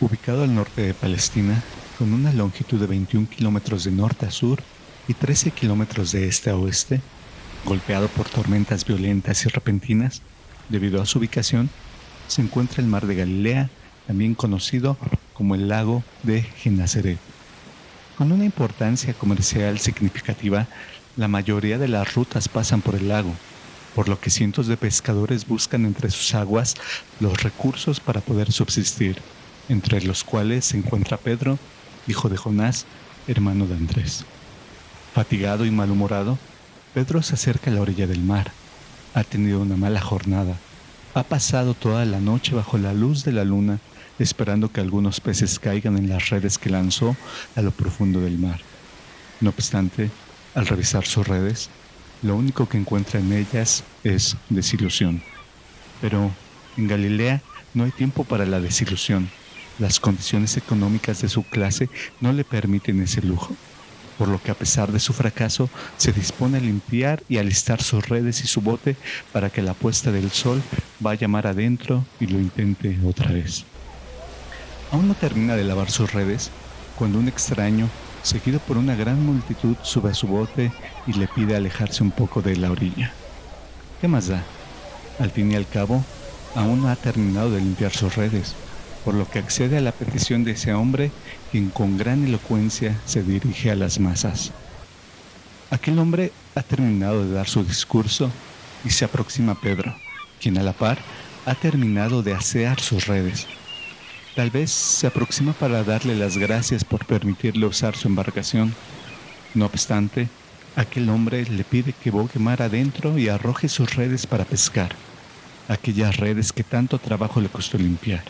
ubicado al norte de Palestina, con una longitud de 21 kilómetros de norte a sur y 13 kilómetros de este a oeste, golpeado por tormentas violentas y repentinas, debido a su ubicación, se encuentra el mar de Galilea, también conocido como el lago de Genazaret. Con una importancia comercial significativa, la mayoría de las rutas pasan por el lago, por lo que cientos de pescadores buscan entre sus aguas los recursos para poder subsistir, entre los cuales se encuentra Pedro, hijo de Jonás, hermano de Andrés. Fatigado y malhumorado, Pedro se acerca a la orilla del mar. Ha tenido una mala jornada. Ha pasado toda la noche bajo la luz de la luna, esperando que algunos peces caigan en las redes que lanzó a lo profundo del mar. No obstante, al revisar sus redes, lo único que encuentra en ellas es desilusión. Pero en Galilea no hay tiempo para la desilusión. Las condiciones económicas de su clase no le permiten ese lujo, por lo que a pesar de su fracaso se dispone a limpiar y alistar sus redes y su bote para que la puesta del sol vaya mar adentro y lo intente otra vez. Aún no termina de lavar sus redes cuando un extraño seguido por una gran multitud, sube a su bote y le pide alejarse un poco de la orilla. ¿Qué más da? Al fin y al cabo, aún no ha terminado de limpiar sus redes, por lo que accede a la petición de ese hombre, quien con gran elocuencia se dirige a las masas. Aquel hombre ha terminado de dar su discurso y se aproxima a Pedro, quien a la par ha terminado de asear sus redes Tal vez se aproxima para darle las gracias por permitirle usar su embarcación. No obstante, aquel hombre le pide que bogue mar adentro y arroje sus redes para pescar, aquellas redes que tanto trabajo le costó limpiar.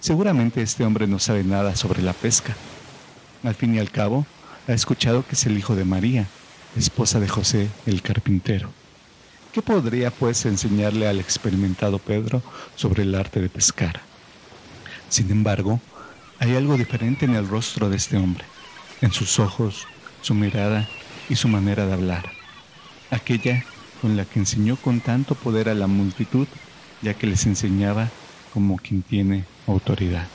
Seguramente este hombre no sabe nada sobre la pesca. Al fin y al cabo, ha escuchado que es el hijo de María, esposa de José el carpintero. ¿Qué podría pues enseñarle al experimentado Pedro sobre el arte de pescar? Sin embargo, hay algo diferente en el rostro de este hombre, en sus ojos, su mirada y su manera de hablar. Aquella con la que enseñó con tanto poder a la multitud, ya que les enseñaba como quien tiene autoridad.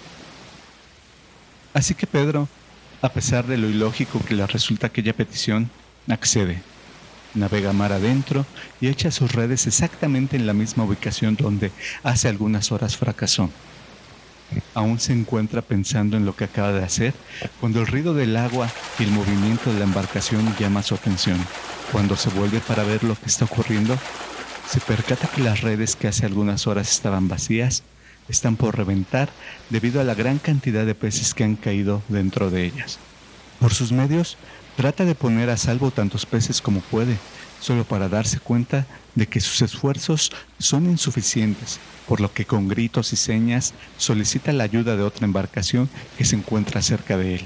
Así que Pedro, a pesar de lo ilógico que le resulta aquella petición, accede. Navega mar adentro y echa sus redes exactamente en la misma ubicación donde hace algunas horas fracasó. Aún se encuentra pensando en lo que acaba de hacer cuando el ruido del agua y el movimiento de la embarcación llama su atención. Cuando se vuelve para ver lo que está ocurriendo, se percata que las redes que hace algunas horas estaban vacías están por reventar debido a la gran cantidad de peces que han caído dentro de ellas. Por sus medios, trata de poner a salvo tantos peces como puede, solo para darse cuenta de que sus esfuerzos son insuficientes, por lo que con gritos y señas solicita la ayuda de otra embarcación que se encuentra cerca de él,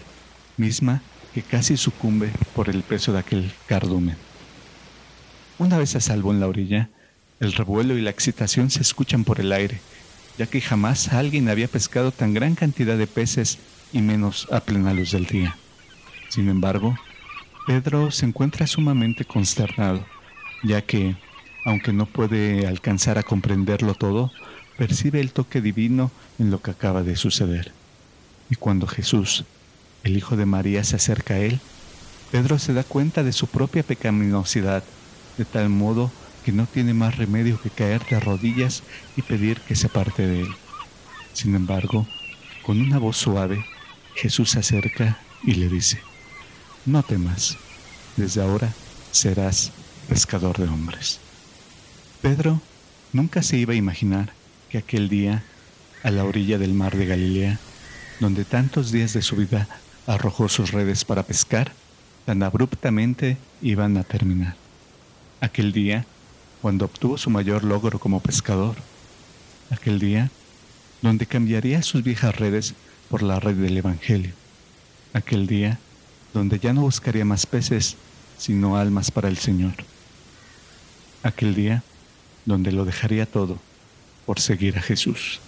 misma que casi sucumbe por el peso de aquel cardumen. Una vez a salvo en la orilla, el revuelo y la excitación se escuchan por el aire, ya que jamás alguien había pescado tan gran cantidad de peces y menos a plena luz del día. Sin embargo, Pedro se encuentra sumamente consternado, ya que, aunque no puede alcanzar a comprenderlo todo, percibe el toque divino en lo que acaba de suceder. Y cuando Jesús, el Hijo de María, se acerca a él, Pedro se da cuenta de su propia pecaminosidad, de tal modo no tiene más remedio que caer de rodillas y pedir que se aparte de él. Sin embargo, con una voz suave, Jesús se acerca y le dice, no temas, desde ahora serás pescador de hombres. Pedro nunca se iba a imaginar que aquel día, a la orilla del mar de Galilea, donde tantos días de su vida arrojó sus redes para pescar, tan abruptamente iban a terminar. Aquel día, cuando obtuvo su mayor logro como pescador. Aquel día, donde cambiaría sus viejas redes por la red del Evangelio. Aquel día, donde ya no buscaría más peces, sino almas para el Señor. Aquel día donde lo dejaría todo por seguir a Jesús.